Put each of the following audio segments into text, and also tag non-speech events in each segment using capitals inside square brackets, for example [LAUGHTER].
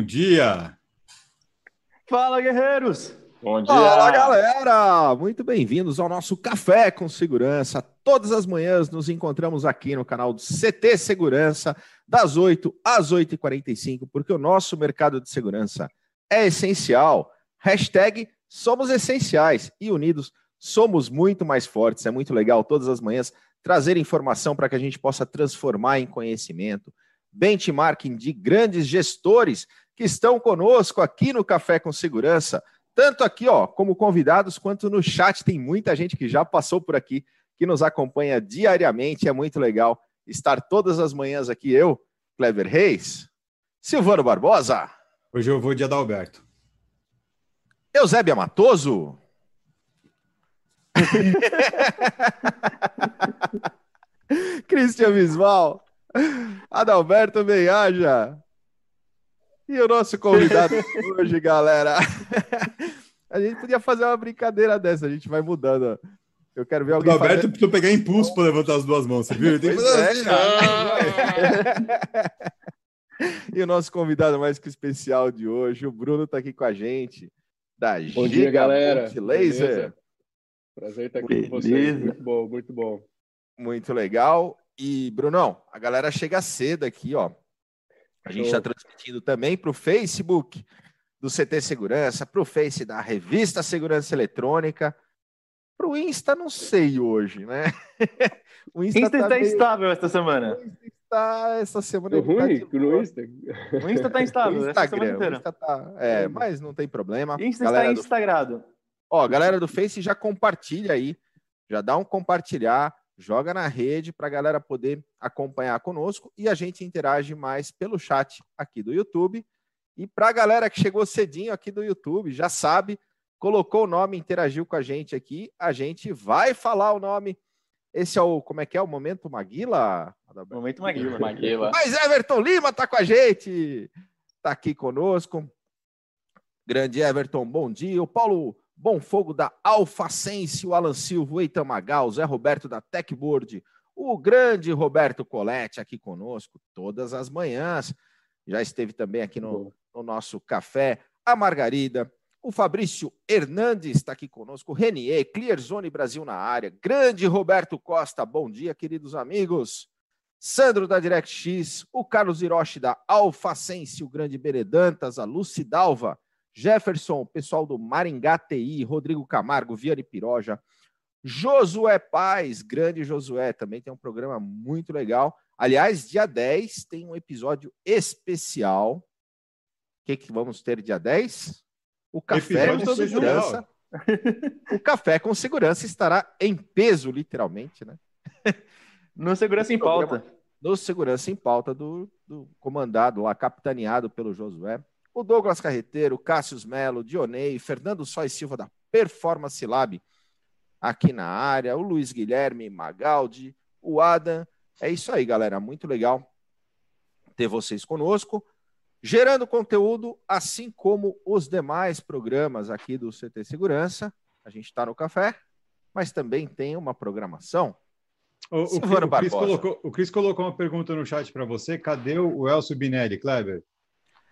bom dia! Fala, guerreiros! Bom dia! Fala, galera! Muito bem-vindos ao nosso Café com Segurança. Todas as manhãs nos encontramos aqui no canal do CT Segurança, das 8 às 8h45, porque o nosso mercado de segurança é essencial. Hashtag somos essenciais e unidos somos muito mais fortes. É muito legal todas as manhãs trazer informação para que a gente possa transformar em conhecimento. Benchmarking de grandes gestores que estão conosco aqui no Café com Segurança, tanto aqui, ó, como convidados, quanto no chat. Tem muita gente que já passou por aqui, que nos acompanha diariamente. É muito legal estar todas as manhãs aqui. Eu, Clever Reis, Silvano Barbosa. Hoje eu vou dia da Alberto. Eusébia Matoso. [LAUGHS] Cristian Visval. Adalberto Meiaja. E o nosso convidado hoje, galera. [LAUGHS] A gente podia fazer uma brincadeira dessa, a gente vai mudando. Eu quero ver alguém. O Alberto fazer... precisa pegar impulso para levantar as duas mãos, você viu? Ele tem que fazer é, assim, [LAUGHS] E o nosso convidado mais que especial de hoje, o Bruno, está aqui com a gente. Da Bom Giga dia, galera. Laser. Beleza? Prazer estar aqui Beleza. com vocês. Muito bom, muito bom. Muito legal. E, Brunão, a galera chega cedo aqui, ó. A gente está transmitindo também para o Facebook do CT Segurança, para o Face da Revista Segurança Eletrônica, para o Insta, não sei hoje, né? [LAUGHS] o Insta, Insta está tá meio... instável esta semana. O Insta está essa semana. É ruim tá no Insta. O Insta [LAUGHS] está instável. Instagram, o Insta tá, é, mas não tem problema. Insta galera está instagrado. Do... Ó, galera do Face já compartilha aí, já dá um compartilhar joga na rede para a galera poder acompanhar conosco e a gente interage mais pelo chat aqui do YouTube. E para a galera que chegou cedinho aqui do YouTube, já sabe, colocou o nome, interagiu com a gente aqui, a gente vai falar o nome. Esse é o, como é que é, o Momento Maguila? Momento Maguila. Maguila. Mas Everton Lima está com a gente, está aqui conosco. Grande Everton, bom dia. O Paulo Bom Fogo da Alfacense, o Alan Silva, o Eitan Magal, o Zé Roberto da Techboard, o grande Roberto Colette aqui conosco todas as manhãs. Já esteve também aqui no, no nosso café. A Margarida, o Fabrício Hernandes está aqui conosco, o Renier, Clearzone Brasil na área, grande Roberto Costa, bom dia, queridos amigos. Sandro da DirectX, o Carlos Hiroshi da Alfacense, o grande Beredantas, a Lucidalva, Jefferson, pessoal do Maringá TI, Rodrigo Camargo, Viane Piroja, Josué Paz, grande Josué, também tem um programa muito legal. Aliás, dia 10 tem um episódio especial. O que, que vamos ter dia 10? O Café episódio com Segurança. o Café com Segurança estará em peso, literalmente, né? [LAUGHS] No Segurança em Pauta. No Segurança em Pauta do, do comandado lá, capitaneado pelo Josué o Douglas Carreteiro, Cássius Melo, Dionei, Fernando Sois Silva da Performance Lab aqui na área, o Luiz Guilherme Magaldi, o Adam. É isso aí, galera. Muito legal ter vocês conosco, gerando conteúdo, assim como os demais programas aqui do CT Segurança. A gente está no café, mas também tem uma programação. O, o, o, Chris colocou, o Cris colocou uma pergunta no chat para você. Cadê o Elcio Binelli, Kleber?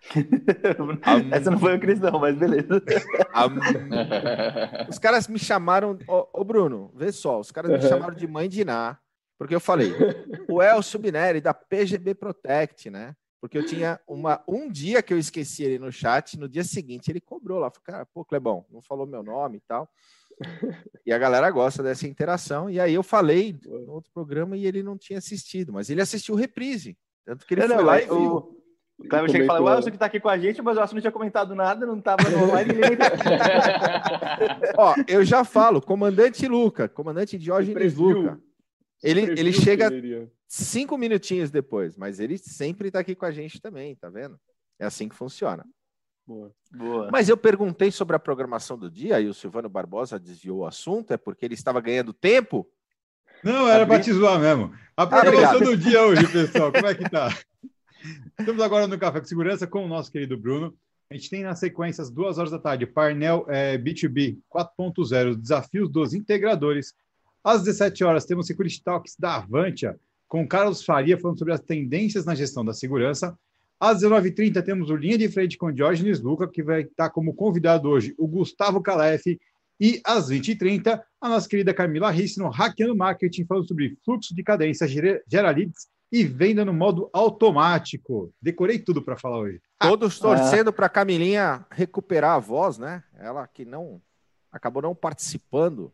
[LAUGHS] Essa não foi o Cris, não, mas beleza. Os caras me chamaram. Ô, ô, Bruno, vê só, os caras me chamaram de mãe de Iná, porque eu falei, o Elcio Bineri da PGB Protect, né? Porque eu tinha uma, um dia que eu esqueci ele no chat, no dia seguinte ele cobrou lá. Falei, cara, pô, Clebão, não falou meu nome e tal. E a galera gosta dessa interação. E aí eu falei no outro programa e ele não tinha assistido, mas ele assistiu reprise. Tanto que ele não, foi lá e viu. O Cleber chega e fala, o Elcio que tá aqui com a gente, mas o Elcio não tinha comentado nada, não tava no online. [LAUGHS] Ó, eu já falo, comandante Luca, comandante Diógenes Luca. Ele, ele chega cinco minutinhos depois, mas ele sempre tá aqui com a gente também, tá vendo? É assim que funciona. Boa. Boa. Mas eu perguntei sobre a programação do dia e o Silvano Barbosa desviou o assunto, é porque ele estava ganhando tempo? Não, era para te zoar mesmo. A programação ah, do dia hoje, pessoal, como é que tá? [LAUGHS] Estamos agora no Café com Segurança com o nosso querido Bruno. A gente tem na sequência às duas horas da tarde, Parnell é, B2B 4.0, desafios dos integradores. Às 17 horas temos Security Talks da Avantia, com Carlos Faria falando sobre as tendências na gestão da segurança. Às 19h30 temos o Linha de Frente com Diógenes Luca, que vai estar como convidado hoje o Gustavo Calef. E às 20h30, a nossa querida Camila Risse no Hackeando Marketing, falando sobre fluxo de cadência, gera leads e venda no modo automático. Decorei tudo para falar hoje. Todos torcendo para Camilinha recuperar a voz, né? Ela que não acabou não participando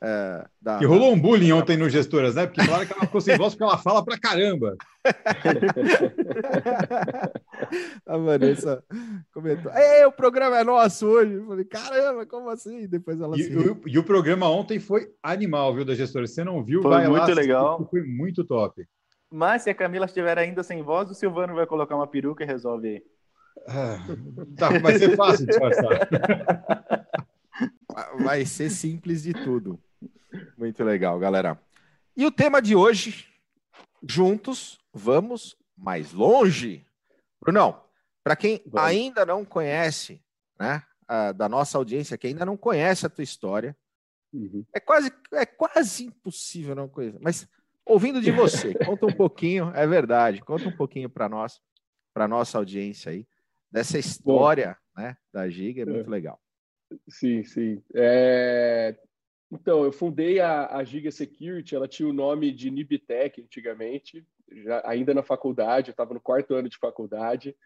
é, da, e rolou um bullying ontem no Gestoras, né? Porque falaram que ela ficou sem voz porque ela fala pra caramba. [LAUGHS] a Vanessa comentou: Ei, o programa é nosso hoje. Eu falei: caramba, como assim? Depois ela e, se... o, e o programa ontem foi animal, viu, da Gestora? Você não viu? Foi vai muito lá, legal. Foi muito top. Mas se a Camila estiver ainda sem voz, o Silvano vai colocar uma peruca e resolve aí. Ah, tá, vai ser fácil disfarçar. Vai ser simples de tudo. Muito legal, galera. E o tema de hoje, juntos, vamos mais longe. Brunão, para quem vamos. ainda não conhece, né, a, da nossa audiência, que ainda não conhece a tua história, uhum. é, quase, é quase impossível não conhecer. Mas ouvindo de você, [LAUGHS] conta um pouquinho, é verdade, conta um pouquinho para nós, para nossa audiência aí, dessa história Bom, né, da Giga, é muito é. legal. Sim, sim. É, então, eu fundei a, a Giga Security, ela tinha o nome de Nibitec antigamente, já, ainda na faculdade, eu estava no quarto ano de faculdade.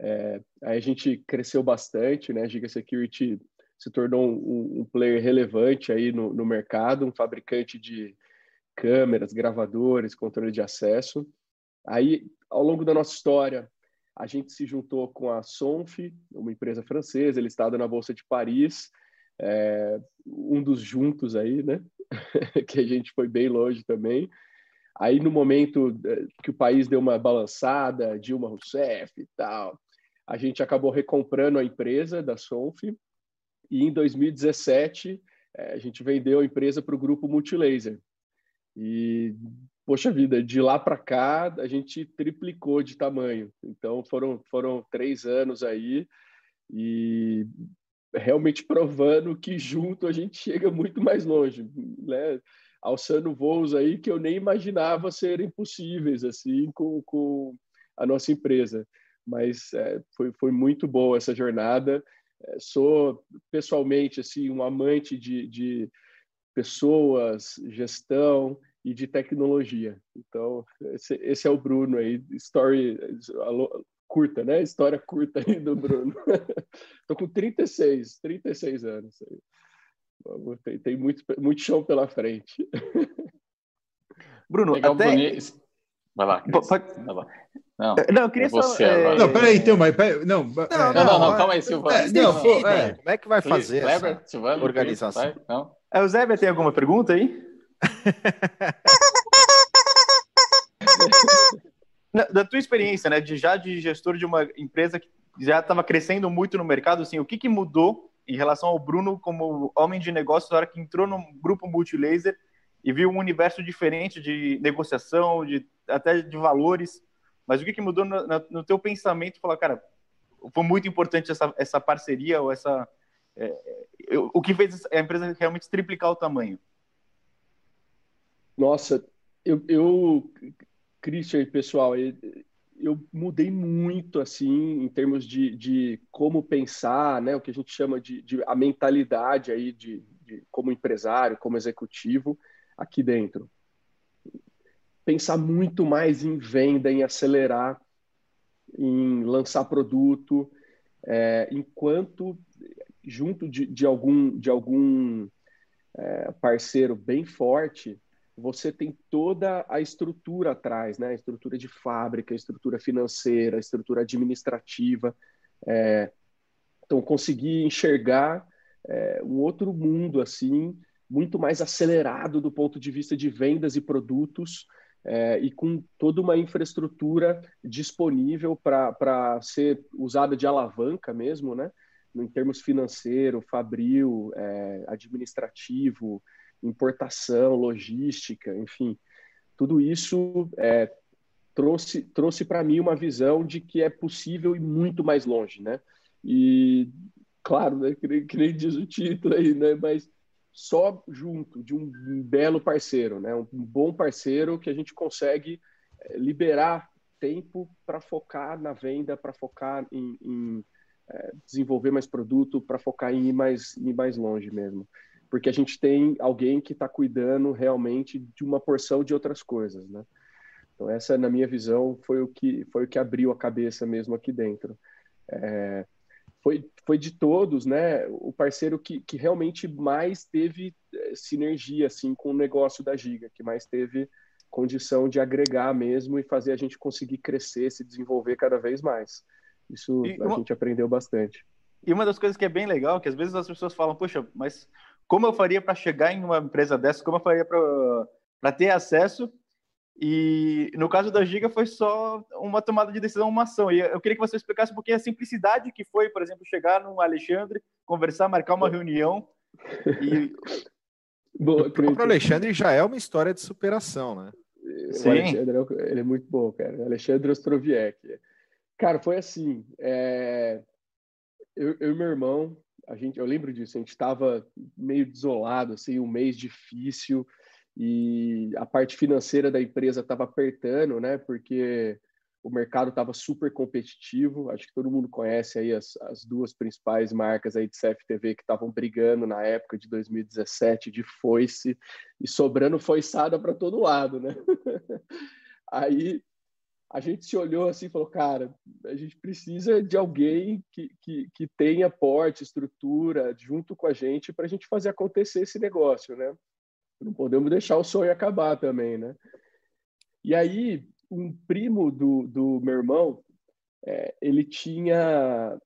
É, aí a gente cresceu bastante, né? A Giga Security se tornou um, um player relevante aí no, no, mercado, um fabricante de câmeras, gravadores, controle de acesso. Aí, ao longo da nossa história, a gente se juntou com a Sonf, uma empresa francesa, listada na Bolsa de Paris, é, um dos juntos aí, né? [LAUGHS] que a gente foi bem longe também. Aí, no momento é, que o país deu uma balançada, Dilma Rousseff e tal, a gente acabou recomprando a empresa da Sonf e em 2017 é, a gente vendeu a empresa para o grupo Multilaser. E, poxa vida, de lá para cá a gente triplicou de tamanho. Então foram, foram três anos aí e realmente provando que junto a gente chega muito mais longe, né? Alçando voos aí que eu nem imaginava serem possíveis assim com, com a nossa empresa. Mas é, foi, foi muito boa essa jornada. É, sou pessoalmente assim um amante de, de pessoas, gestão e de tecnologia. Então esse, esse é o Bruno aí, story curta, né? História curta aí do Bruno. [LAUGHS] Tô com 36, 36 anos. Tem, tem muito, muito chão pela frente. [LAUGHS] Bruno, Legal, até... Vai lá, Cris. Pode... Vai lá. Não, não, eu queria é você, só. É... Não, peraí, então, mas. Peraí, não, não, não, não, não, calma aí, Silvano. É, não, não, é. Como é que vai fazer Silvano, organização? Cris, não? É, o Zé tem alguma pergunta aí? [LAUGHS] da tua experiência, né, de já de gestor de uma empresa que já estava crescendo muito no mercado, assim, o que, que mudou em relação ao Bruno como homem de negócio na hora que entrou no grupo Multilaser e viu um universo diferente de negociação, de até de valores, mas o que, que mudou no, no teu pensamento? Falar, cara, foi muito importante essa, essa parceria ou essa é, o que fez a empresa realmente triplicar o tamanho? Nossa, eu, eu Christian, pessoal, eu mudei muito assim em termos de, de como pensar, né? O que a gente chama de, de a mentalidade aí de, de, como empresário, como executivo aqui dentro. Pensar muito mais em venda, em acelerar, em lançar produto, é, enquanto junto de, de algum de algum é, parceiro bem forte você tem toda a estrutura atrás, né? A estrutura de fábrica, a estrutura financeira, a estrutura administrativa. É... Então, conseguir enxergar é, um outro mundo assim, muito mais acelerado do ponto de vista de vendas e produtos, é, e com toda uma infraestrutura disponível para ser usada de alavanca mesmo, né? Em termos financeiro, fabril, é, administrativo, importação, logística, enfim, tudo isso é, trouxe, trouxe para mim uma visão de que é possível ir muito mais longe, né? E, claro, né, que, que nem diz o título aí, né? Mas só junto de um belo parceiro, né? Um bom parceiro que a gente consegue é, liberar tempo para focar na venda, para focar em, em é, desenvolver mais produto, para focar em ir mais, ir mais longe mesmo. Porque a gente tem alguém que está cuidando realmente de uma porção de outras coisas, né? Então essa, na minha visão, foi o que foi o que abriu a cabeça mesmo aqui dentro. É, foi, foi de todos, né? O parceiro que, que realmente mais teve é, sinergia assim com o negócio da Giga, que mais teve condição de agregar mesmo e fazer a gente conseguir crescer, se desenvolver cada vez mais. Isso e a uma... gente aprendeu bastante. E uma das coisas que é bem legal, que às vezes as pessoas falam, poxa, mas como eu faria para chegar em uma empresa dessa? Como eu faria para ter acesso? E no caso da Giga foi só uma tomada de decisão, uma ação. E eu queria que você explicasse um pouquinho a simplicidade que foi, por exemplo, chegar no Alexandre, conversar, marcar uma reunião [LAUGHS] e Boa, o Alexandre já é uma história de superação, né? Sim. O Alexandre é ele é muito bom, cara. Alexandre Ostroviec. Cara, foi assim. É... Eu, eu, e meu irmão, a gente, eu lembro disso. A gente estava meio desolado, assim, um mês difícil e a parte financeira da empresa estava apertando, né? Porque o mercado estava super competitivo. Acho que todo mundo conhece aí as, as duas principais marcas aí de CFTV que estavam brigando na época de 2017 de foice e sobrando foiçada para todo lado, né? [LAUGHS] aí a gente se olhou assim e falou, cara, a gente precisa de alguém que, que, que tenha porte, estrutura, junto com a gente para a gente fazer acontecer esse negócio, né? Não podemos deixar o sonho acabar também, né? E aí um primo do, do meu irmão, é, ele tinha,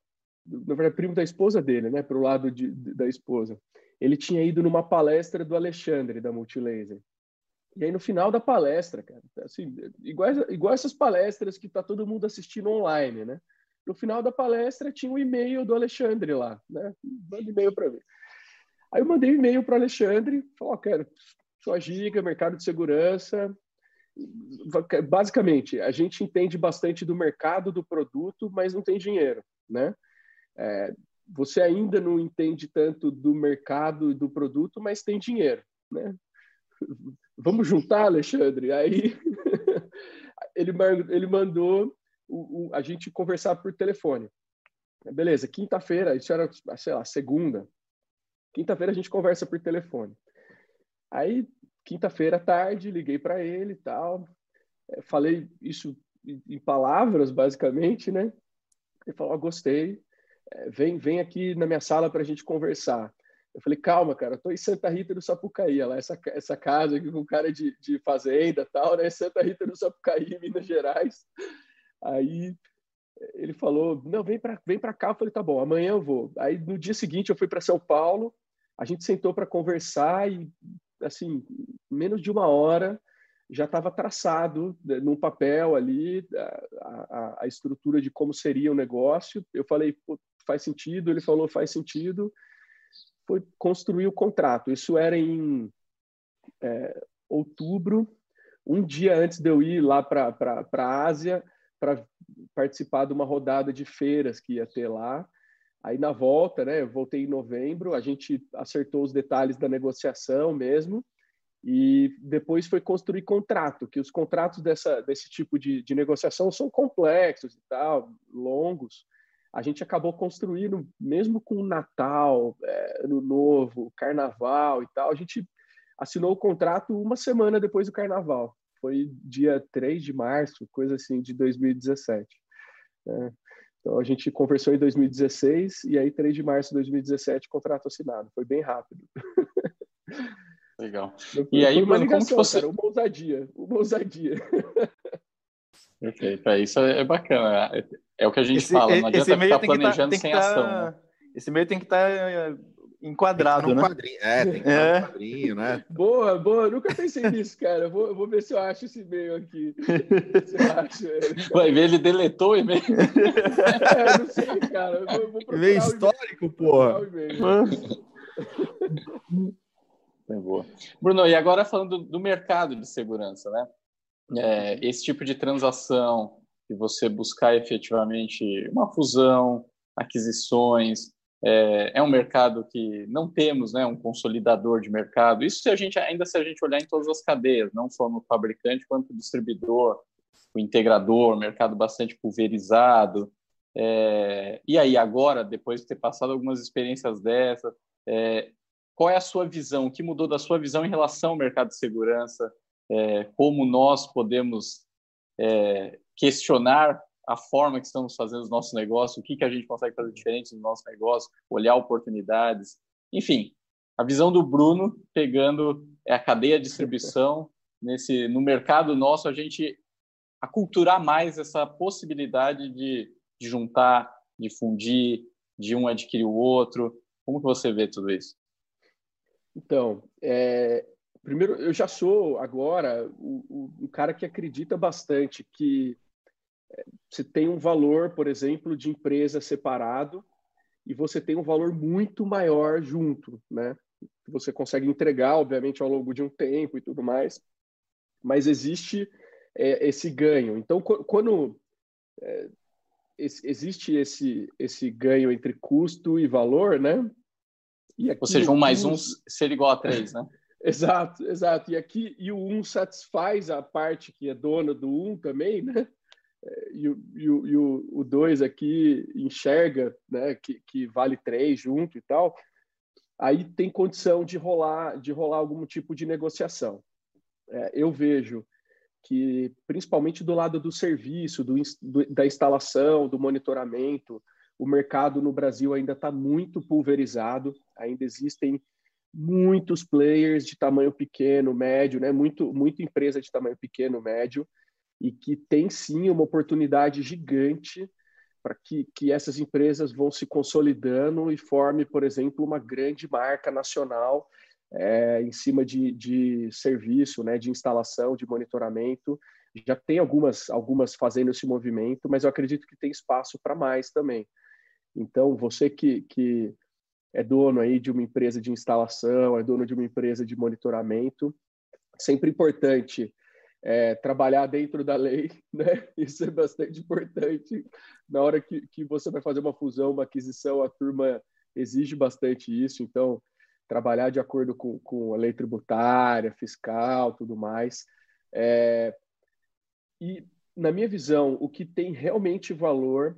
na verdade, primo da esposa dele, né, para o lado de, da esposa. Ele tinha ido numa palestra do Alexandre, da Multilaser. E aí, no final da palestra, cara, assim, igual, igual essas palestras que tá todo mundo assistindo online, né? No final da palestra tinha um e-mail do Alexandre lá, né? Manda e-mail para mim. Aí eu mandei um e-mail para Alexandre, falou, oh, cara, sua giga, mercado de segurança, basicamente, a gente entende bastante do mercado do produto, mas não tem dinheiro, né? É, você ainda não entende tanto do mercado e do produto, mas tem dinheiro, né? Vamos juntar, Alexandre? Aí [LAUGHS] ele, ele mandou o, o, a gente conversar por telefone. Beleza, quinta-feira, isso era, sei lá, segunda. Quinta-feira a gente conversa por telefone. Aí quinta-feira à tarde, liguei para ele e tal. É, falei isso em palavras, basicamente, né? Ele falou: oh, gostei, é, vem, vem aqui na minha sala para a gente conversar. Eu falei: calma, cara, estou em Santa Rita do Sapucaí, lá, essa, essa casa aqui com cara de, de fazenda tal, né? Santa Rita do Sapucaí, [LAUGHS] Minas Gerais. Aí ele falou: não, vem para vem cá. Eu falei: tá bom, amanhã eu vou. Aí no dia seguinte eu fui para São Paulo, a gente sentou para conversar e assim, menos de uma hora já estava traçado né, num papel ali a, a, a, estrutura de como seria o negócio. Eu falei, faz sentido. Ele falou, faz sentido. Foi construir o contrato. Isso era em é, outubro, um dia antes de eu ir lá para a Ásia para participar de uma rodada de feiras que ia ter lá. Aí na volta, né, eu voltei em novembro, a gente acertou os detalhes da negociação mesmo, e depois foi construir contrato, que os contratos dessa, desse tipo de, de negociação são complexos e tal, longos. A gente acabou construindo, mesmo com Natal, é, Ano Novo, Carnaval e tal, a gente assinou o contrato uma semana depois do Carnaval. Foi dia 3 de março, coisa assim, de 2017. Né? Então a gente conversou em 2016 e aí 3 de março de 2017 contrato assinado. Foi bem rápido. [LAUGHS] Legal. E aí, mano, ligação, como que você... Cara, uma ousadia, uma ousadia. Perfeito, é, isso é bacana. É, é, o que a gente esse, fala, não adianta ficar tá- planejando tá, sem ação. Tá, né? Esse meio tem que estar tá enquadrado, tem que tá né? Quadrinho. É, tem que estar é. no quadrinho, né? [LAUGHS] Boa, boa. Eu nunca pensei nisso, cara. Vou, vou ver se eu acho esse e-mail aqui. Vai ver, ele deletou o e-mail. [LAUGHS] É, não sei, cara. Eu vou, vou e-mail histórico, porra. É boa. Bruno, e agora falando do, do mercado de segurança, né? É, esse tipo de transação, de você buscar efetivamente uma fusão, aquisições, é, é, um mercado que não temos né, um consolidador de mercado. Isso se a gente, ainda se a gente olhar em todas as cadeias, não só no fabricante quanto no distribuidor. o integrador, mercado bastante pulverizado. É, e aí, agora, depois de ter passado algumas experiências dessas, é, qual é a sua visão? O que mudou da sua visão em relação ao mercado de segurança? É, como nós podemos é, questionar a forma que estamos fazendo os nossos negócios, o que, que a gente consegue fazer diferente no nosso negócio, olhar oportunidades, enfim, a visão do Bruno pegando a cadeia de distribuição [LAUGHS] nesse no mercado nosso a gente aculturar mais essa possibilidade de, de juntar, de fundir, de um adquirir o outro. Como que você vê tudo isso? Então, é, primeiro, eu já sou agora o, o, o cara que acredita bastante que você tem um valor, por exemplo, de empresa separado e você tem um valor muito maior junto, né? Você consegue entregar, obviamente, ao longo de um tempo e tudo mais, mas existe é, esse ganho. Então, quando é, existe esse esse ganho entre custo e valor, né? E Ou seja, um mais um ser igual a três, né? [LAUGHS] exato, exato. E aqui e o um satisfaz a parte que é dona do um também, né? E, o, e, o, e o, o dois aqui enxerga né, que, que vale três junto e tal, aí tem condição de rolar, de rolar algum tipo de negociação. É, eu vejo que, principalmente do lado do serviço, do, do, da instalação, do monitoramento, o mercado no Brasil ainda está muito pulverizado, ainda existem muitos players de tamanho pequeno, médio, né? muito, muita empresa de tamanho pequeno, médio, e que tem sim uma oportunidade gigante para que, que essas empresas vão se consolidando e forme, por exemplo, uma grande marca nacional é, em cima de, de serviço, né, de instalação, de monitoramento. Já tem algumas, algumas fazendo esse movimento, mas eu acredito que tem espaço para mais também. Então, você que, que é dono aí de uma empresa de instalação, é dono de uma empresa de monitoramento, sempre importante é, trabalhar dentro da lei, [LAUGHS] né? Isso é bastante importante. Na hora que, que você vai fazer uma fusão, uma aquisição, a turma exige bastante isso. Então, trabalhar de acordo com, com a lei tributária, fiscal, tudo mais. É, e, na minha visão, o que tem realmente valor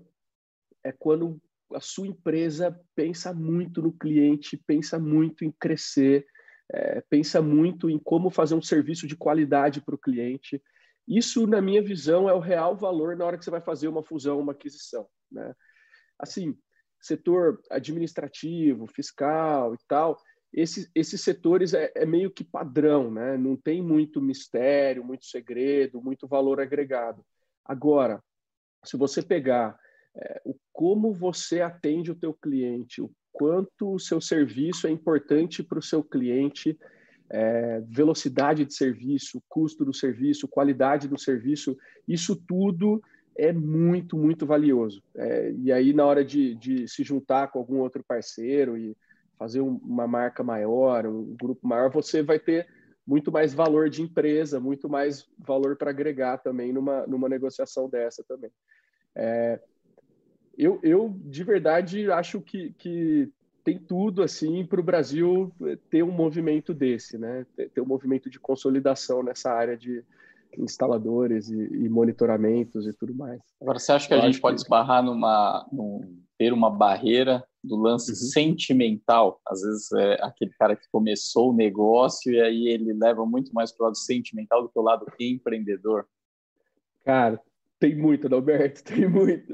é quando a sua empresa pensa muito no cliente, pensa muito em crescer, é, pensa muito em como fazer um serviço de qualidade para o cliente. Isso, na minha visão, é o real valor na hora que você vai fazer uma fusão, uma aquisição. Né? Assim, setor administrativo, fiscal e tal, esses, setores é, é, meio que padrão, né? não tem muito mistério, muito segredo, muito valor agregado. Agora, se você pegar é, o como você atende o teu cliente, o quanto o seu serviço é importante para o seu cliente, é, velocidade de serviço, custo do serviço, qualidade do serviço, isso tudo é muito, muito valioso. É, e aí, na hora de, de, se juntar com algum outro parceiro e fazer um, uma marca maior, um grupo maior, você vai ter muito mais valor de empresa, muito mais valor para agregar também numa, numa negociação dessa também. É, eu, eu de verdade acho que, que tem tudo assim para o Brasil ter um movimento desse, né? Ter um movimento de consolidação nessa área de instaladores e, e monitoramentos e tudo mais. Agora, você acha que eu a gente pode que... esbarrar numa, num, ter uma barreira do lance uhum. sentimental? Às vezes é aquele cara que começou o negócio e aí ele leva muito mais para o lado sentimental do que o lado empreendedor. Cara, tem muito, Adalberto, [LAUGHS] tem muito.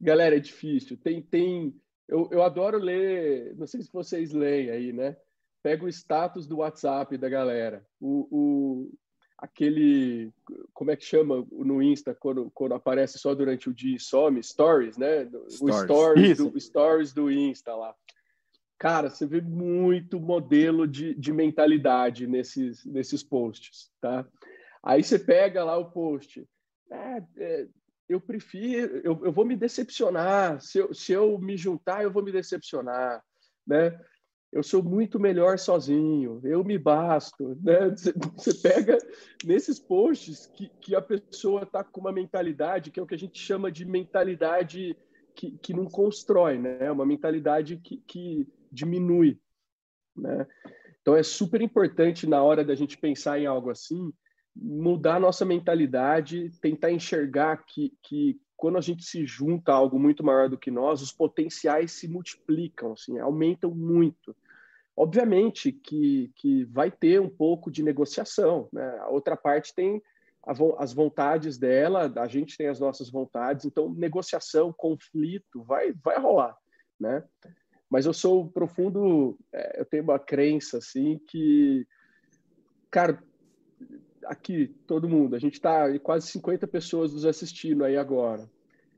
Galera, é difícil. Tem, tem. Eu, eu adoro ler, não sei se vocês leem aí, né? Pega o status do WhatsApp da galera. O, o, aquele, como é que chama no Insta, quando, quando aparece só durante o dia e some? Stories, né? Stories. O stories do, stories do Insta lá. Cara, você vê muito modelo de, de mentalidade nesses, nesses posts, tá? Aí você pega lá o post. É, é, eu prefiro, eu, eu, vou me decepcionar. Se eu, se eu me juntar, eu vou me decepcionar, né? Eu sou muito melhor sozinho, eu me basto, né? Você pega nesses posts que, que a pessoa está com uma mentalidade que é o que a gente chama de mentalidade que, que não constrói, né? Uma mentalidade que, que diminui, né? Então é super importante na hora da gente pensar em algo assim, mudar nossa mentalidade, tentar enxergar que, que quando a gente se junta a algo muito maior do que nós, os potenciais se multiplicam, assim, aumentam muito. Obviamente que, que vai ter um pouco de negociação, né? A outra parte tem a, as vontades dela, a gente tem as nossas vontades, então negociação, conflito, vai, vai rolar, né? Mas eu sou profundo, é, eu tenho uma crença assim que, cara, aqui todo mundo, a gente está quase 50 pessoas nos assistindo aí agora.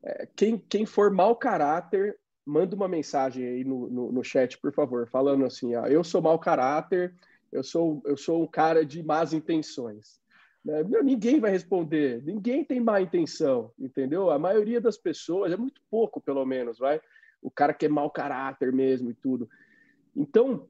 É, quem, quem for mau caráter, manda uma mensagem aí no, no, no chat, por favor, falando assim, ó, eu sou mau caráter, eu sou, eu sou um cara de más intenções. Né? Ninguém vai responder, ninguém tem má intenção, entendeu? A maioria das pessoas, é muito pouco pelo menos, vai. O cara que é mau caráter mesmo e tudo. Então,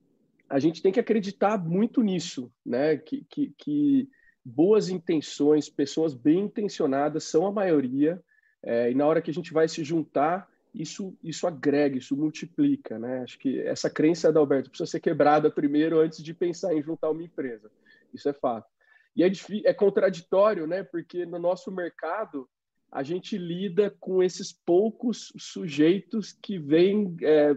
a gente tem que acreditar muito nisso, né? Que, que, que boas intenções, pessoas bem intencionadas são a maioria, é, e na hora que a gente vai se juntar, isso, isso agrega, isso multiplica, né? Acho que essa crença da Alberto precisa ser quebrada primeiro antes de pensar em juntar uma empresa. Isso é fato. E é, é contraditório, né? Porque no nosso mercado a gente lida com esses poucos sujeitos que vêm é,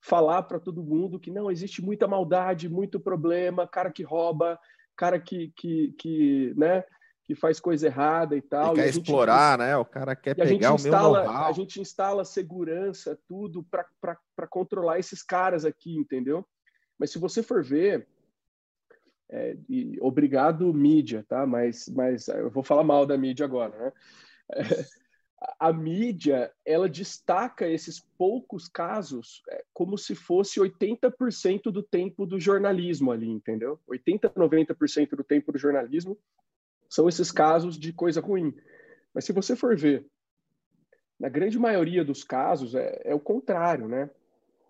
falar para todo mundo que não existe muita maldade, muito problema, cara que rouba, cara que, que, que né? que faz coisa errada e tal. Ele quer e explorar, gente, né? O cara quer pegar o meu know-how. A gente instala segurança, tudo para controlar esses caras aqui, entendeu? Mas se você for ver, é, e, obrigado mídia, tá? Mas, mas eu vou falar mal da mídia agora, né? É, a mídia ela destaca esses poucos casos é, como se fosse 80% do tempo do jornalismo ali, entendeu? 80, 90% do tempo do jornalismo são esses casos de coisa ruim. Mas se você for ver, na grande maioria dos casos é, é o contrário, né?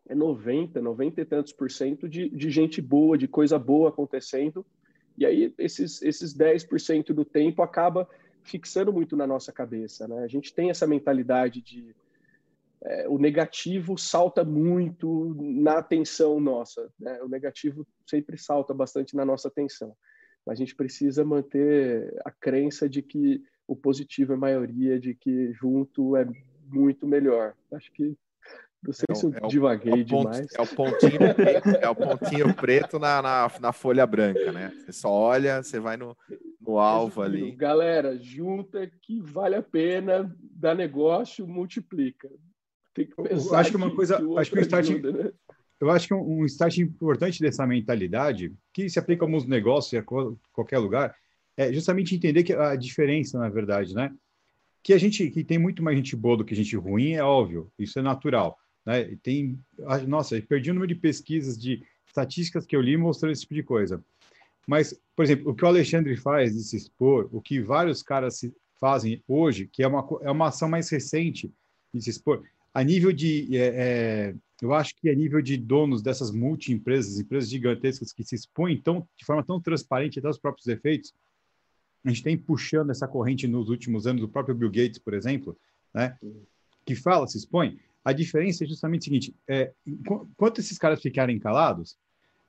É 90, 90 e tantos por cento de, de gente boa, de coisa boa acontecendo. E aí esses, esses 10% do tempo acaba fixando muito na nossa cabeça, né? A gente tem essa mentalidade de é, o negativo salta muito na atenção nossa, né? O negativo sempre salta bastante na nossa atenção mas a gente precisa manter a crença de que o positivo é maioria, de que junto é muito melhor. Acho que não sei é se eu é divaguei é demais. É o pontinho, é o pontinho preto na, na, na, folha branca, né? Você só olha, você vai no, no alvo ali. Galera, junta que vale a pena, dá negócio, multiplica. Tem que pensar acho que uma coisa, acho que o start, ajuda, né? eu acho que um, um start importante dessa mentalidade, que se aplica a alguns negócios e a qualquer lugar, é justamente entender que a diferença, na verdade, né? Que a gente que tem muito mais gente boa do que gente ruim, é óbvio, isso é natural. Né? Tem, nossa, perdi o número de pesquisas, de estatísticas que eu li mostrando esse tipo de coisa. Mas, por exemplo, o que o Alexandre faz de se expor, o que vários caras fazem hoje, que é uma, é uma ação mais recente de se expor, a nível de é, é, eu acho que a nível de donos dessas multi-empresas, empresas gigantescas que se expõem tão, de forma tão transparente até os próprios efeitos, a gente tem puxando essa corrente nos últimos anos, do próprio Bill Gates, por exemplo, né, que fala, se expõe, a diferença é justamente o seguinte, é, enquanto esses caras ficarem calados,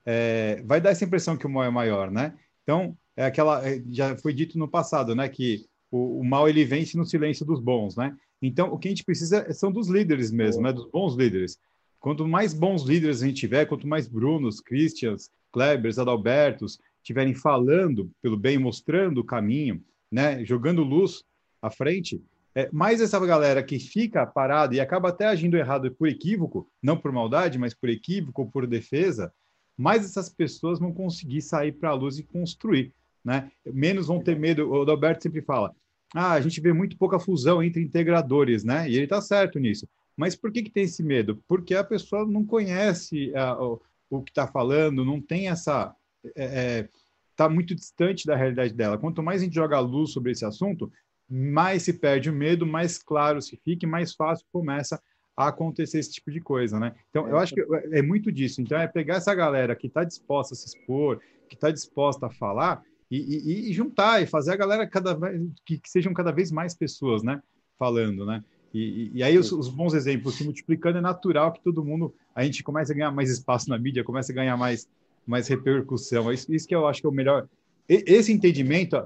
é, vai dar essa impressão que o mal é maior, né? Então, é aquela, é, já foi dito no passado, né, que o, o mal ele vence no silêncio dos bons, né? Então, o que a gente precisa são dos líderes mesmo, né, dos bons líderes. Quanto mais bons líderes a gente tiver, quanto mais Brunos, Christians, Klebers, Adalbertos estiverem falando pelo bem, mostrando o caminho, né, jogando luz à frente, é, mais essa galera que fica parada e acaba até agindo errado por equívoco, não por maldade, mas por equívoco por defesa, mais essas pessoas vão conseguir sair para a luz e construir. Né? Menos vão ter medo. O Adalberto sempre fala: ah, a gente vê muito pouca fusão entre integradores, né? E ele está certo nisso. Mas por que, que tem esse medo? Porque a pessoa não conhece a, o, o, que está falando, não tem essa. Está é, é tá muito distante da realidade dela. Quanto mais a gente joga luz sobre esse assunto, mais se perde o medo, mais claro se fica e mais fácil começa a acontecer esse tipo de coisa, né? Então, eu acho que é muito disso. Então, é pegar essa galera que está disposta a se expor, que está disposta a falar e, e, e, juntar e fazer a galera cada vez que, que, sejam cada vez mais pessoas, né? Falando, né? E, e aí os, os, bons exemplos se multiplicando é natural que todo mundo a gente comece a ganhar mais espaço na mídia, comece a ganhar mais mais repercussão. Isso, isso que eu acho que é o melhor. esse entendimento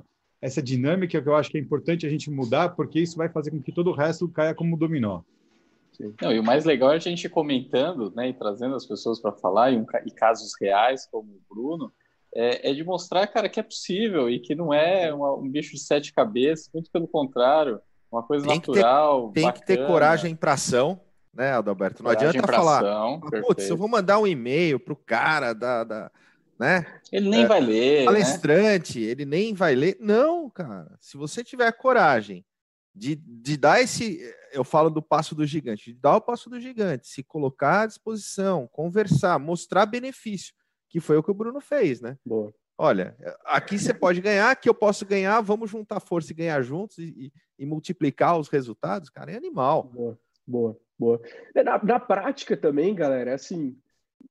essa dinâmica que eu acho que é importante a gente mudar, porque isso vai fazer com que todo o resto caia como dominó. Não, e o mais legal é a gente comentando né, e trazendo as pessoas para falar, e, um, e, casos reais, como o Bruno, é, é, de mostrar, cara, que é possível e que não é uma, um bicho de sete cabeças, muito pelo contrário, uma coisa tem natural. Que ter, tem que ter coragem para ação, né, Adalberto? Não coragem adianta falar, ação, putz, eu vou mandar um e-mail pro cara da, da né? Ele nem é, vai ler. Né? Palestrante, né? ele nem vai ler. Não, cara. Se você tiver coragem de, de dar esse. Eu falo do passo do gigante, de dar o passo do gigante, se colocar à disposição, conversar, mostrar benefício, que foi o que o Bruno fez, né? Boa. Olha, aqui você pode ganhar, aqui eu posso ganhar, vamos juntar força e ganhar juntos e, e, e multiplicar os resultados, cara, é animal. Boa, boa, boa. Na, na prática também, galera, é assim,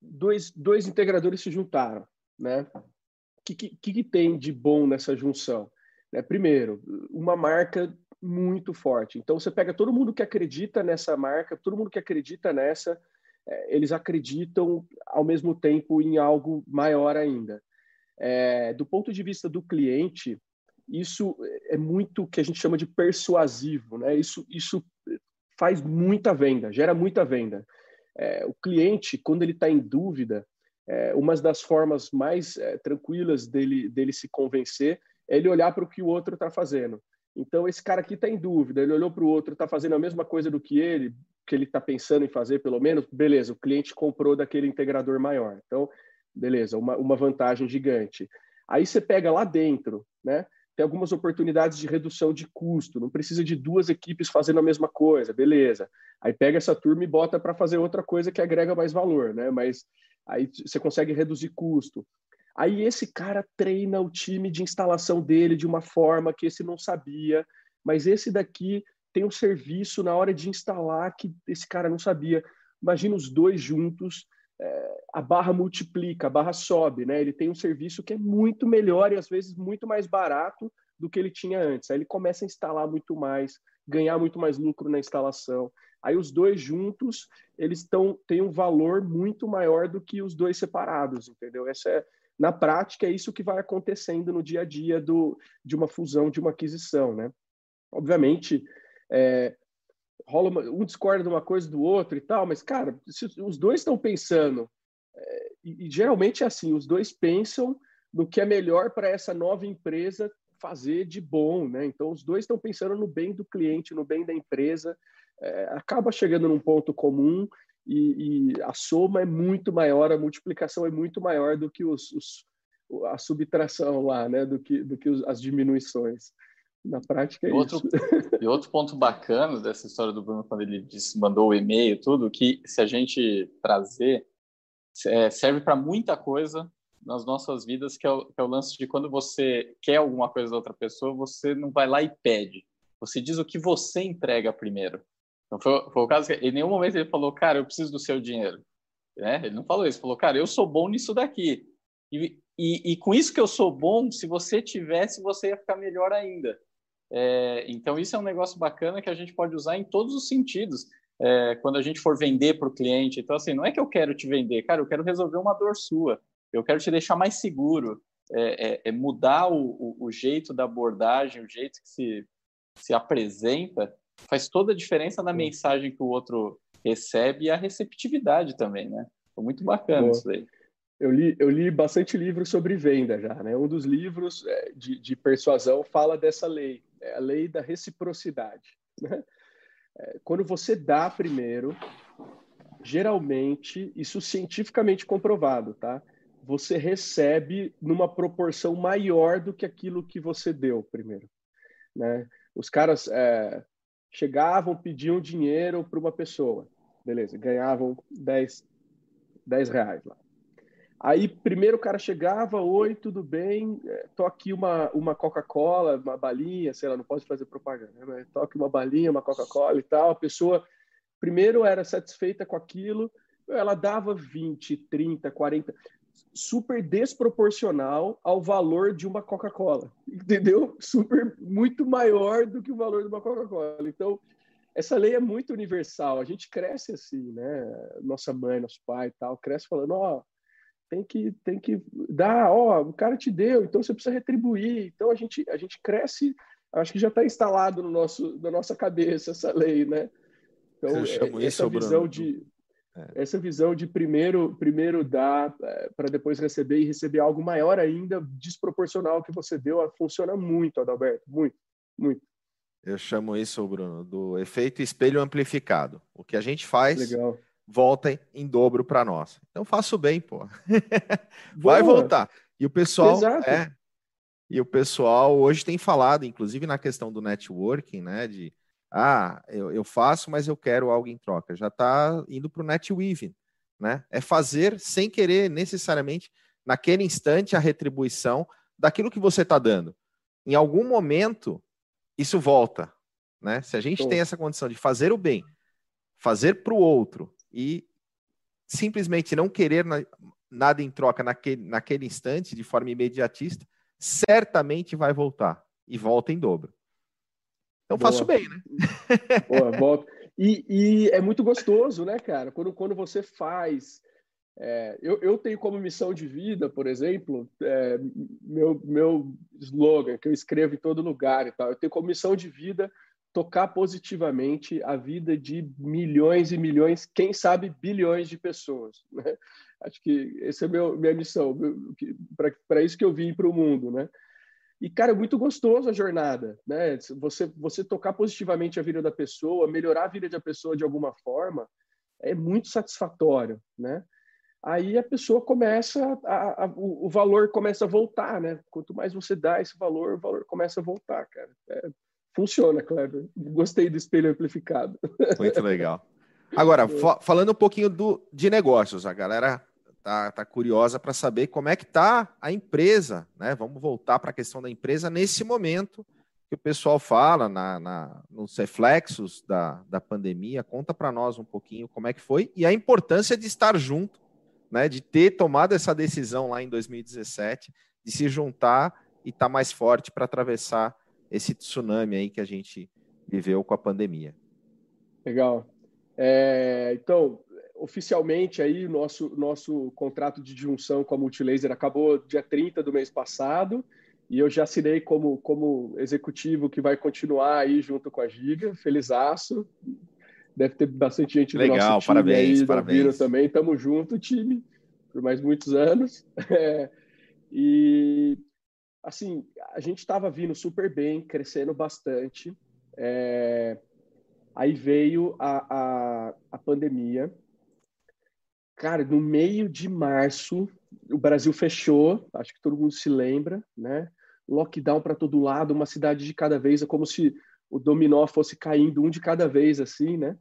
dois, dois integradores se juntaram né? O que, que, que tem de bom nessa junção? Né? Primeiro, uma marca muito forte. Então, você pega todo mundo que acredita nessa marca, todo mundo que acredita nessa, é, eles acreditam ao mesmo tempo em algo maior ainda. É, do ponto de vista do cliente, isso é muito que a gente chama de persuasivo, né? Isso, isso faz muita venda, gera muita venda. É, o cliente, quando ele está em dúvida, é, uma das formas mais é, tranquilas dele, dele se convencer é ele olhar para o que o outro está fazendo. Então, esse cara aqui está em dúvida, ele olhou para o outro, está fazendo a mesma coisa do que ele, que ele está pensando em fazer, pelo menos, beleza, o cliente comprou daquele integrador maior. Então, beleza, uma, uma vantagem gigante. Aí você pega lá dentro, né? Tem algumas oportunidades de redução de custo, não precisa de duas equipes fazendo a mesma coisa, beleza. Aí pega essa turma e bota para fazer outra coisa que agrega mais valor, né? Mas aí você consegue reduzir custo. Aí esse cara treina o time de instalação dele de uma forma que esse não sabia, mas esse daqui tem um serviço na hora de instalar que esse cara não sabia. Imagina os dois juntos, a barra multiplica, a barra sobe, né? Ele tem um serviço que é muito melhor e às vezes muito mais barato do que ele tinha antes. Aí ele começa a instalar muito mais, ganhar muito mais lucro na instalação. Aí os dois juntos, eles estão têm um valor muito maior do que os dois separados, entendeu? Essa é na prática é isso que vai acontecendo no dia a dia do, de uma fusão, de uma aquisição, né? Obviamente, é, rola uma, um discorda de uma coisa do outro e tal, mas cara, se os dois estão pensando é, e, e geralmente é assim, os dois pensam no que é melhor para essa nova empresa fazer de bom, né? Então os dois estão pensando no bem do cliente, no bem da empresa é, acaba chegando num ponto comum e, e, a soma é muito maior, a multiplicação é muito maior do que os, os a subtração lá, né? Do que, do que os, as diminuições. Na prática é e outro, isso. [LAUGHS] E outro ponto bacana dessa história do Bruno, quando ele disse, mandou o e-mail, tudo, que se a gente trazer, é, serve para muita coisa nas nossas vidas, que é, o, que é o lance de quando você quer alguma coisa da outra pessoa, você não vai lá e pede. Você diz o que você entrega primeiro. Então foi, foi o caso que em nenhum momento ele falou, cara, eu preciso do seu dinheiro. Né? Ele não falou isso, falou, cara, eu sou bom nisso daqui. E, e, e com isso que eu sou bom, se você tivesse, você ia ficar melhor ainda. É, então isso é um negócio bacana que a gente pode usar em todos os sentidos. É, quando a gente for vender para o cliente. Então, assim, não é que eu quero te vender, cara, eu quero resolver uma dor sua, eu quero te deixar mais seguro, é, é, é mudar o, o, o, jeito da abordagem, o jeito que se, se apresenta faz toda a diferença na mensagem que o outro recebe e a receptividade também, né? Foi muito bacana Boa. isso aí. Eu li, eu li bastante livros sobre venda já, né? Um dos livros é, de, de persuasão fala dessa lei, é a lei da reciprocidade. Né? É, quando você dá primeiro, geralmente, isso cientificamente comprovado, tá? Você recebe numa proporção maior do que aquilo que você deu primeiro, né? Os caras, é, chegavam, pediam dinheiro para uma pessoa. Beleza, ganhavam 10, 10 reais lá. Aí, primeiro o cara chegava, oi, tudo bem, é, tô aqui uma, uma Coca-Cola, uma balinha, sei lá, não posso fazer propaganda, né? mas toque uma balinha, uma Coca-Cola e tal. A pessoa, primeiro, era satisfeita com aquilo, ela dava 20, 30, 40 super desproporcional ao valor de uma Coca-Cola, entendeu? Super muito maior do que o valor de uma Coca-Cola. Então, essa lei é muito universal. A gente cresce assim, né? Nossa mãe, nosso pai e tal, cresce falando, ó, oh, tem que, tem que dar, ó, o cara te deu, então você precisa retribuir. Então a gente, a gente cresce, acho que já está instalado no nosso, na nossa cabeça essa lei, né? Então, chamo essa visão Bruno, de É. essa visão de primeiro primeiro dar para depois receber e receber algo maior ainda desproporcional que você deu funciona muito Adalberto muito muito Eu chamo isso, Bruno, do efeito espelho amplificado. O que a gente faz legal volta em- dobro para nós. Então faço bem, pô. [LAUGHS] Vai Boa. voltar. E o pessoal Exato. é. E o pessoal hoje tem falado, inclusive na questão do networking, né? De ah, eu, eu faço, mas eu quero algo em troca. Já está indo para o netweaving, né? É fazer sem querer necessariamente naquele instante a retribuição daquilo que você está dando. Em algum momento isso volta, né? Se a gente Show. tem essa condição de fazer o bem, fazer para o outro e simplesmente não querer na- nada em troca naquele, naquele instante, de forma imediatista, certamente vai voltar e volta em dobro. Então Boa. faço bem, né? [LAUGHS] Boa, volta. E, e é muito gostoso, né, cara? Quando, quando você faz. é, eu, eu tenho como missão de vida, por exemplo, é, meu, meu slogan, que eu escrevo em todo lugar e tal, eu tenho como missão de vida tocar positivamente a vida de milhões e milhões, quem sabe bilhões de pessoas. Né? Acho que essa é meu, minha missão, para isso que eu vim para o mundo, né? E, cara, é muito gostoso a jornada, né? Você, você tocar positivamente a vida da pessoa, melhorar a vida da pessoa de alguma forma, é muito satisfatório, né? Aí a pessoa começa, a, a, o, o valor começa a voltar, né? Quanto mais você dá esse valor, o valor começa a voltar, cara. É, funciona, Kleber. Gostei do espelho amplificado. Muito legal. Agora, [LAUGHS] fa- falando um pouquinho do, de negócios, a galera tá, tá curiosa para saber como é que tá a empresa, né? Vamos voltar para a questão da empresa nesse momento que o pessoal fala na, na- nos reflexos da, da pandemia. Conta para nós um pouquinho como é que foi e a importância de estar junto, né? De ter tomado essa decisão lá em 2017, de se juntar e estar mais forte para atravessar esse tsunami aí que a gente viveu com a pandemia. Legal. É, então, oficialmente aí o nosso, nosso contrato de junção com a Multilaser acabou dia 30 do mês passado e eu já assinei como, como executivo que vai continuar aí junto com a Giga, felizaço. Deve ter bastante gente do Legal, nosso time parabéns, aí parabéns. também. Tamo junto, time, por mais muitos anos. [LAUGHS] É, e, assim, a gente estava vindo super bem, crescendo bastante. É, Aí veio a, a, a pandemia. Cara, no meio de março, o Brasil fechou, acho que todo mundo se lembra, né? Lockdown para todo lado, uma cidade de cada vez, é como se o dominó fosse caindo um de cada vez, assim, né?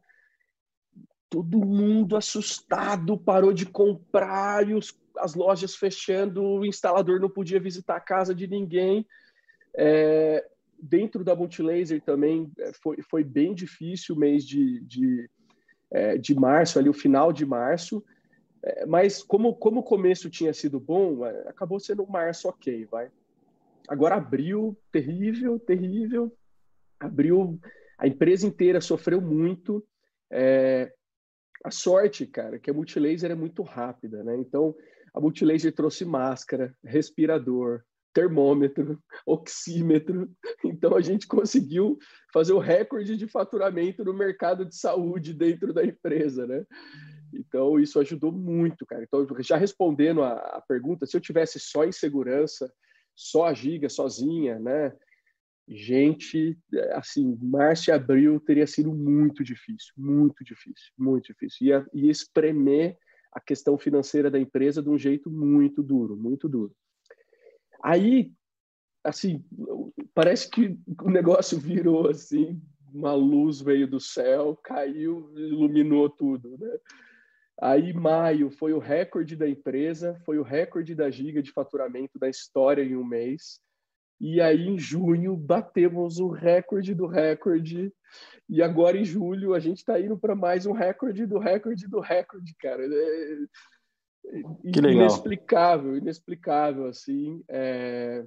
Todo mundo assustado, parou de comprar e os, as lojas fechando, o instalador não podia visitar a casa de ninguém. É, dentro da Multilaser também é, foi, foi bem difícil o mês de, de, é, de março, ali o final de março, é, mas como, como o começo tinha sido bom, é, acabou sendo um março ok, vai. Agora abril, terrível, terrível, abril, a empresa inteira sofreu muito, é, a sorte, cara, que a Multilaser é muito rápida, né? Então, a Multilaser trouxe máscara, respirador, termômetro, [LAUGHS] oxímetro. Então a gente conseguiu fazer o recorde de faturamento no mercado de saúde dentro da empresa, né? Então isso ajudou muito, cara. Então já respondendo a, a pergunta, se eu tivesse só em segurança, só a Giga sozinha, né? Gente, assim, março e abril teria sido muito difícil, muito difícil, muito difícil. Ia, ia espremer a questão financeira da empresa de um jeito muito duro, muito duro. Aí, assim, parece que o negócio virou assim, uma luz veio do céu, caiu, iluminou tudo, né? Aí, maio foi o recorde da empresa, foi o recorde da giga de faturamento da história em um mês. E aí, em junho, batemos o recorde do recorde. E agora, em julho, a gente está indo para mais um recorde do recorde do recorde, cara. É... Que legal. Inexplicável, inexplicável, assim. É...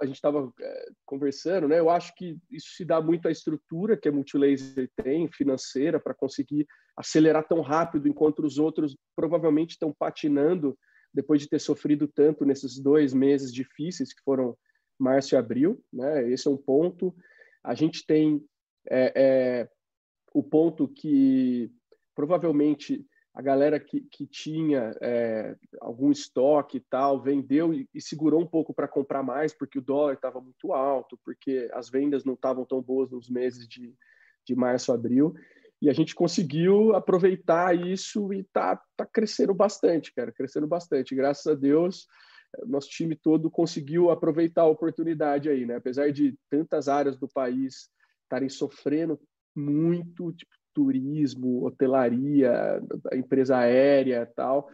A gente estava é, conversando, né? Eu acho que isso se dá muito à estrutura que a Multilaser tem, financeira, para conseguir acelerar tão rápido, enquanto os outros provavelmente estão patinando depois de ter sofrido tanto nesses dois meses difíceis que foram março e abril, né? Esse é um ponto. A gente tem é, é, o ponto que provavelmente a galera que, que tinha é, algum estoque e tal vendeu e, e segurou um pouco para comprar mais porque o dólar estava muito alto, porque as vendas não estavam tão boas nos meses de, de março, abril. E a gente conseguiu aproveitar isso e tá, tá crescendo bastante, cara, crescendo bastante. Graças a Deus, nosso time todo conseguiu aproveitar a oportunidade aí, né? Apesar de tantas áreas do país estarem sofrendo muito, tipo turismo, hotelaria, empresa aérea, tal.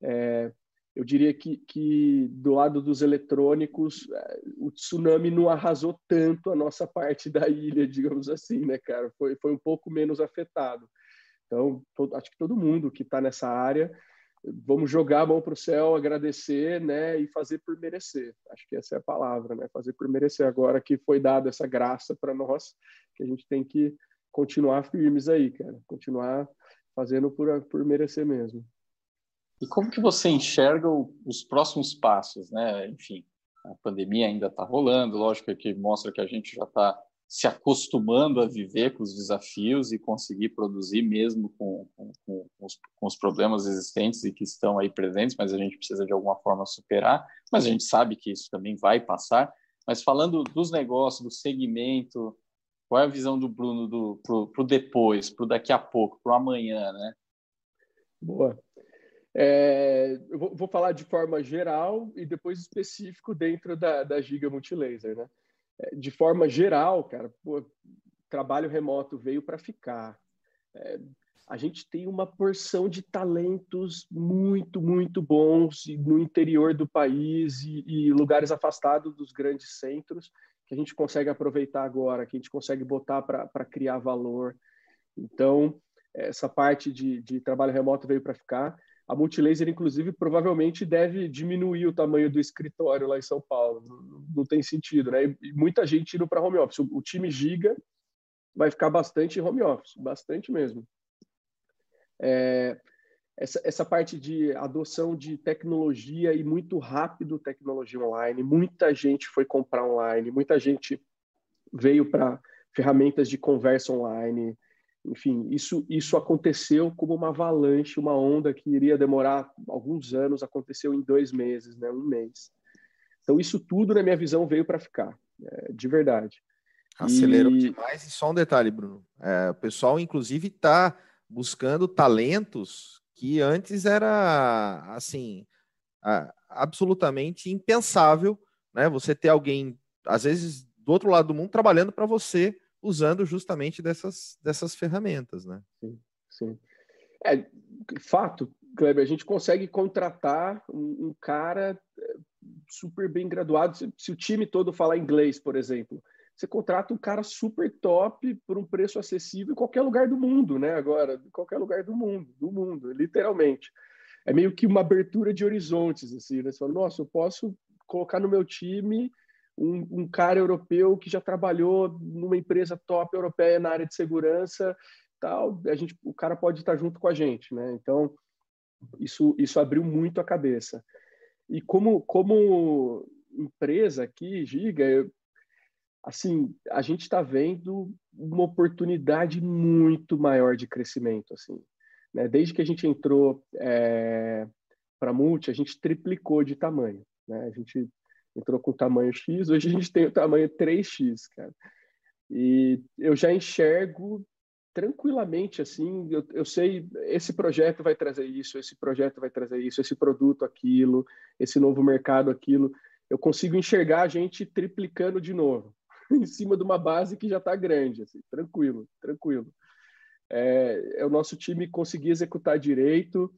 É, eu diria que, que do lado dos eletrônicos, é, o tsunami não arrasou tanto a nossa parte da ilha, [LAUGHS] digamos assim, né, cara? Foi, foi um pouco menos afetado. Então, todo, acho que todo mundo que está nessa área, vamos jogar a mão para o céu, agradecer, né, e fazer por merecer. Acho que essa é a palavra, né? Fazer por merecer. Agora que foi dada essa graça para nós, que a gente tem que continuar firmes aí, cara. Continuar fazendo por, por merecer mesmo. E como que você enxerga os próximos passos, né? Enfim, a pandemia ainda está rolando, lógico que mostra que a gente já está se acostumando a viver com os desafios e conseguir produzir mesmo com, com, com, os, com, os, problemas existentes e que estão aí presentes, mas a gente precisa de alguma forma superar. Mas a gente sabe que isso também vai passar. Mas falando dos negócios, do segmento, qual é a visão do Bruno do, pro, pro depois, pro daqui a pouco, pro amanhã, né? Boa. É, eu vou, vou, falar de forma geral e depois específico dentro da, da Giga Multilaser, né? É, de forma geral, cara, pô, trabalho remoto veio para ficar. É, a gente tem uma porção de talentos muito, muito bons no interior do país e, e lugares afastados dos grandes centros que a gente consegue aproveitar agora, que a gente consegue botar para criar valor. Então, essa parte de, de trabalho remoto veio para ficar. A Multilaser, inclusive, provavelmente deve diminuir o tamanho do escritório lá em São Paulo. Não, não tem sentido, né? E muita gente indo para home office. O, o, time Giga vai ficar bastante em home office, bastante mesmo. É, essa, essa parte de adoção de tecnologia e muito rápido tecnologia online. Muita gente foi comprar online, muita gente veio para ferramentas de conversa online. Enfim, isso, isso aconteceu como uma avalanche, uma onda que iria demorar alguns anos, aconteceu em dois meses, né, um mês. Então, isso tudo, na minha visão, veio para ficar, é, de verdade. Acelerou e... demais. E só um detalhe, Bruno. É, o pessoal, inclusive, está buscando talentos que antes era assim absolutamente impensável, né? Você ter alguém às vezes do outro lado do mundo trabalhando para você usando justamente dessas dessas ferramentas, né? Sim, sim. É fato, Kleber, a gente consegue contratar um, um cara é, super bem graduado. Se, se, o time todo falar inglês, por exemplo, você contrata um cara super top por um preço acessível em qualquer lugar do mundo, né? Agora, em qualquer lugar do mundo, do mundo, literalmente. É meio que uma abertura de horizontes, assim, né? Você fala, nossa, eu posso colocar no meu time um, um, cara europeu que já trabalhou numa empresa top europeia na área de segurança, tal. A gente, o cara pode estar junto com a gente, né? Então, isso, isso abriu muito a cabeça. E como, como empresa aqui, Giga, eu, assim, a gente está vendo uma oportunidade muito maior de crescimento, assim, né? Desde que a gente entrou é, para multi, a gente triplicou de tamanho, né? A gente entrou com o tamanho X, hoje a gente tem o tamanho 3X, cara. E eu já enxergo tranquilamente assim, eu, eu sei esse projeto vai trazer isso, esse projeto vai trazer isso, esse produto aquilo, esse novo mercado aquilo. Eu consigo enxergar a gente triplicando de novo, [LAUGHS] em cima de uma base que já está grande, assim, tranquilo, tranquilo. É, é, o nosso time conseguir executar direito,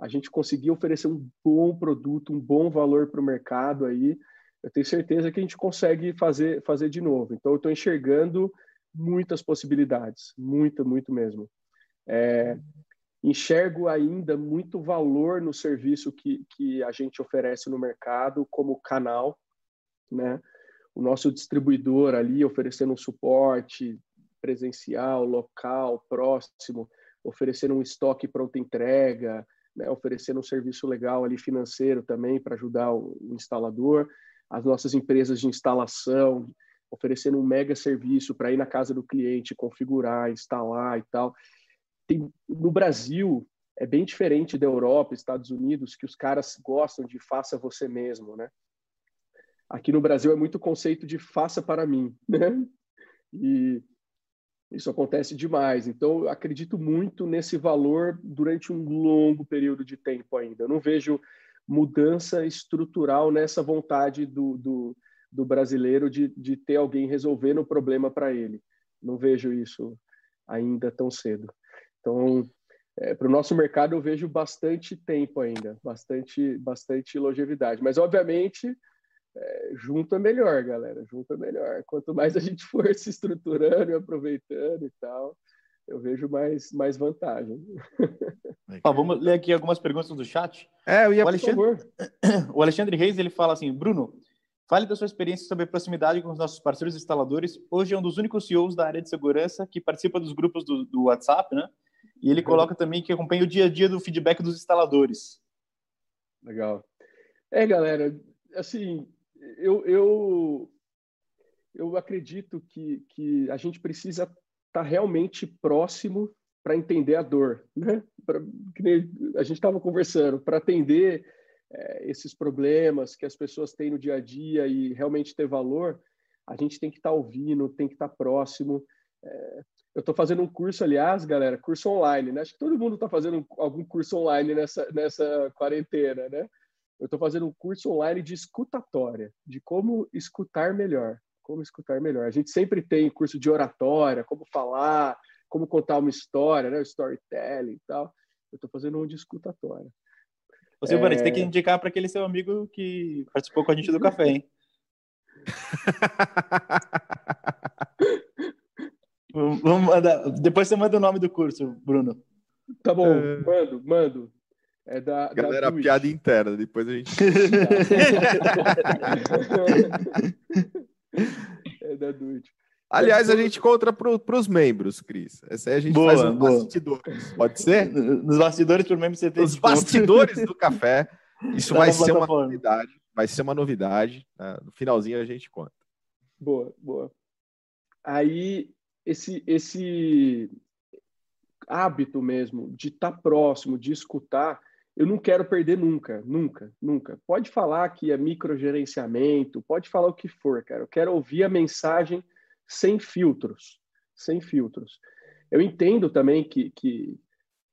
a gente conseguir oferecer um bom produto, um bom valor para o mercado aí. Eu tenho certeza que a gente consegue fazer, fazer de novo. Então, eu estou enxergando muitas possibilidades, muito, muito mesmo. É, enxergo ainda muito valor no serviço que, que a gente oferece no mercado como canal, né? o nosso distribuidor ali oferecendo um suporte presencial, local, próximo, oferecendo um estoque pronta entrega, né, oferecendo um serviço legal ali financeiro também para ajudar o instalador, as nossas empresas de instalação, oferecendo um mega serviço para ir na casa do cliente, configurar, instalar e tal. Tem, no Brasil, é bem diferente da Europa, Estados Unidos, que os caras gostam de faça você mesmo, né? Aqui no Brasil é muito conceito de faça para mim, [LAUGHS] né? E isso acontece demais. Então, eu acredito muito nesse valor durante um longo período de tempo ainda. Eu não vejo mudança estrutural nessa vontade do, do, do brasileiro de, de ter alguém resolvendo o problema para ele. Não vejo isso ainda tão cedo. Então, é, para o nosso mercado, eu vejo bastante tempo ainda, bastante, bastante longevidade. Mas, obviamente, é, junto é melhor, galera. Junto é melhor. Quanto mais a gente for [LAUGHS] se estruturando e aproveitando e tal, eu vejo mais, mais vantagem. Ó, vamos ler aqui algumas perguntas do chat. É, eu ia, o Alexandre, [CLEARS THROAT] o Alexandre Reis ele fala assim: Bruno, fale da sua experiência sobre proximidade com os nossos parceiros instaladores. Hoje é um dos únicos CEOs da área de segurança que participa dos grupos do, do WhatsApp, né? E ele coloca também que acompanha o dia a dia do feedback dos instaladores. Legal. É, galera, assim, eu, eu, eu acredito que, que a gente precisa estar tá realmente próximo para entender a dor, né? Pra, a gente estava conversando, para atender é, esses problemas que as pessoas têm no dia a dia e realmente ter valor, a gente tem que estar tá ouvindo, tem que estar tá próximo. É, eu estou fazendo um curso, aliás, galera, curso online, né? Acho que todo mundo está fazendo algum curso online nessa, nessa quarentena, né? eu estou fazendo um curso online de escutatória, de como escutar melhor. Como escutar melhor. A gente sempre tem curso de oratória, como falar, como contar uma história, né? storytelling e tal. Eu estou fazendo um de escutatória. Você, é... você tem que indicar para aquele seu amigo que participou com a gente do café, hein? [LAUGHS] Vamos mandar. Depois você manda o nome do curso, Bruno. Tá bom, é... mando, mando. É da, Galera, da piada interna, depois a gente. [LAUGHS] [LAUGHS] é da Duit. Aliás, a gente conta para os membros, Cris. Essa aí a gente boa, faz nos bastidores. Pode ser? Nos bastidores, você tem. Os bastidores do café. [LAUGHS] Isso vai ser uma novidade. Vai ser uma novidade. Né? No finalzinho a gente conta. Boa, boa. Aí, esse, esse hábito mesmo de estar tá próximo, de escutar, eu não quero perder nunca, nunca, nunca. Pode falar que é microgerenciamento, pode falar o que for, cara. Eu quero ouvir a mensagem sem filtros, sem filtros. Eu entendo também que, que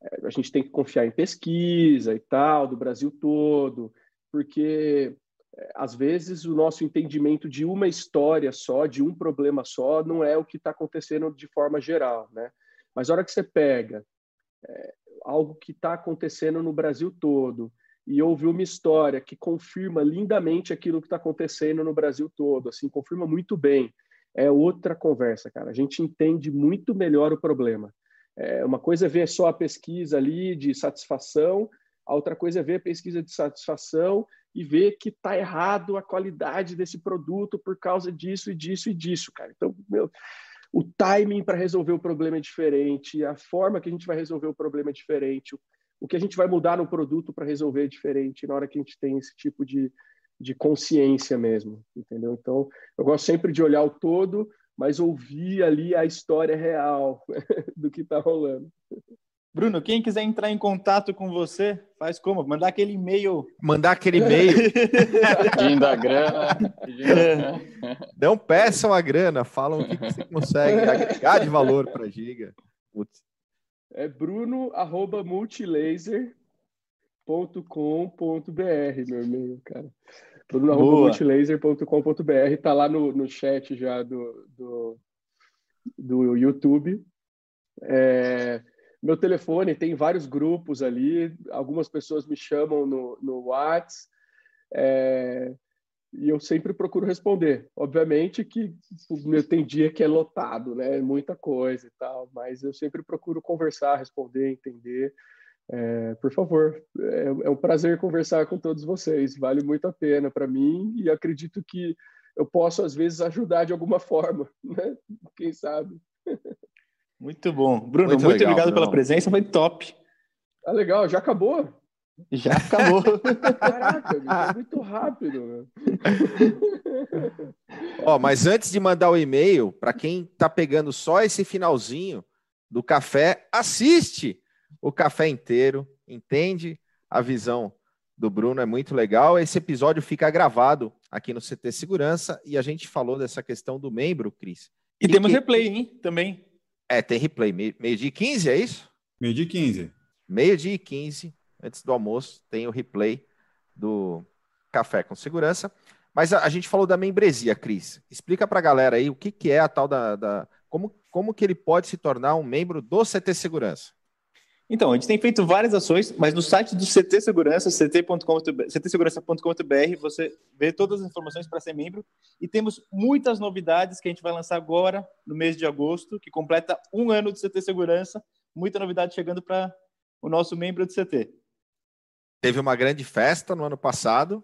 é, a gente tem que confiar em pesquisa e tal, do Brasil todo, porque é, às vezes o nosso entendimento de uma história só, de um problema só, não é o que está acontecendo de forma geral, né? Mas a hora que você pega é, algo que está acontecendo no Brasil todo e houve uma história que confirma lindamente aquilo que está acontecendo no Brasil todo, assim, confirma muito bem. É outra conversa, cara. A gente entende muito melhor o problema. É, uma coisa é ver só a pesquisa ali de satisfação, a outra coisa é ver a pesquisa de satisfação e ver que está errado a qualidade desse produto por causa disso e disso e disso, cara. Então, meu, o timing para resolver o problema é diferente, a forma que a gente vai resolver o problema é diferente, o que a gente vai mudar no produto para resolver é diferente na hora que a gente tem esse tipo de, de consciência mesmo, entendeu? Então, eu gosto sempre de olhar o todo, mas ouvir ali a história real [LAUGHS] do que está rolando. Bruno, quem quiser entrar em contato com você, faz como? Mandar aquele e-mail. Mandar aquele e-mail. [LAUGHS] Pedindo a grana. Não peçam a grana, falam o que você consegue [LAUGHS] agregar de valor para a Giga. Putz. É bruno.multilaser.com.br, meu e-mail, cara. bruno.multilaser.com.br, tá lá no, no chat já do, do, do YouTube. É, meu telefone tem vários grupos ali, algumas pessoas me chamam no, no WhatsApp, é, e eu sempre procuro responder. Obviamente que tem dia que é lotado, né? Muita coisa e tal, mas eu sempre procuro conversar, responder, entender. É, por favor, é, é, um prazer conversar com todos vocês. Vale muito a pena para mim e acredito que eu posso às vezes ajudar de alguma forma, [LAUGHS] né? Quem sabe? [LAUGHS] Muito bom. Bruno, muito, muito legal, obrigado Bruno. pela presença, foi top. Ah, legal, já acabou? Já acabou. [LAUGHS] Caraca, é muito rápido. Ó, mas antes de mandar o e-mail, para quem tá pegando só esse finalzinho do café, assiste o café inteiro, entende a visão do Bruno, é muito legal. Esse episódio fica gravado aqui no CT Segurança e a gente falou dessa questão do membro, Cris. E, temos que... replay, hein? Também. É, tem replay. Meio-dia e 15, é isso? Meio-dia e 15. Meio-dia e 15, antes do almoço, tem o replay do Café com Segurança. Mas a, a gente falou da membresia, Cris. Explica para a galera aí o que, que é a tal da, da. como, como que ele pode se tornar um membro do CT Segurança. Então, a gente tem feito várias ações, mas no site do CT Segurança, ctsegurança.com.br, você vê todas as informações para ser membro. E temos muitas novidades que a gente vai lançar agora, no mês de agosto, que completa um ano de CT Segurança. Muita novidade chegando para o nosso membro do CT. Teve uma grande festa no ano passado.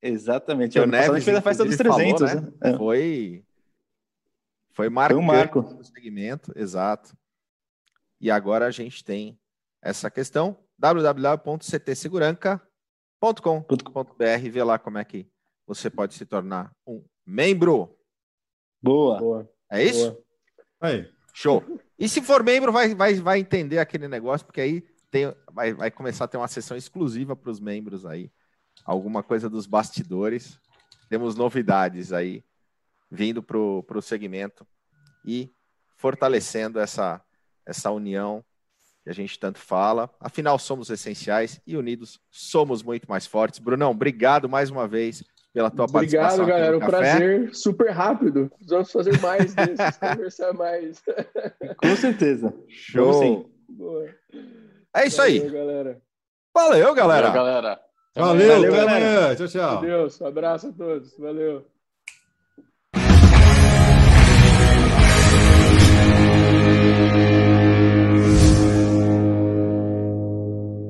Exatamente. O Neves, a gente fez a festa dos 300. Falou, né? né? Foi, foi marcante foi um marco. no segmento, exato. E agora a gente tem essa questão www.ctseguranca.com.br vê lá como é que você pode se tornar um membro. Boa. Boa. É isso? Boa. Aí. Show. E se for membro, vai, vai, vai entender aquele negócio, porque aí tem, vai, vai começar a ter uma sessão exclusiva para os membros aí. Alguma coisa dos bastidores. Temos novidades aí vindo para o segmento e fortalecendo essa, essa união que a gente tanto fala. Afinal, somos essenciais e unidos somos muito mais fortes. Brunão, obrigado mais uma vez pela tua obrigado, participação. Obrigado, galera. Um prazer super rápido. Vamos fazer mais [LAUGHS] desses, conversar mais. Com certeza. Show. É isso Valeu, aí. Galera. Valeu, galera. Valeu, galera. Valeu, Valeu galera. Tchau, tchau. Deus, um abraço a todos. Valeu.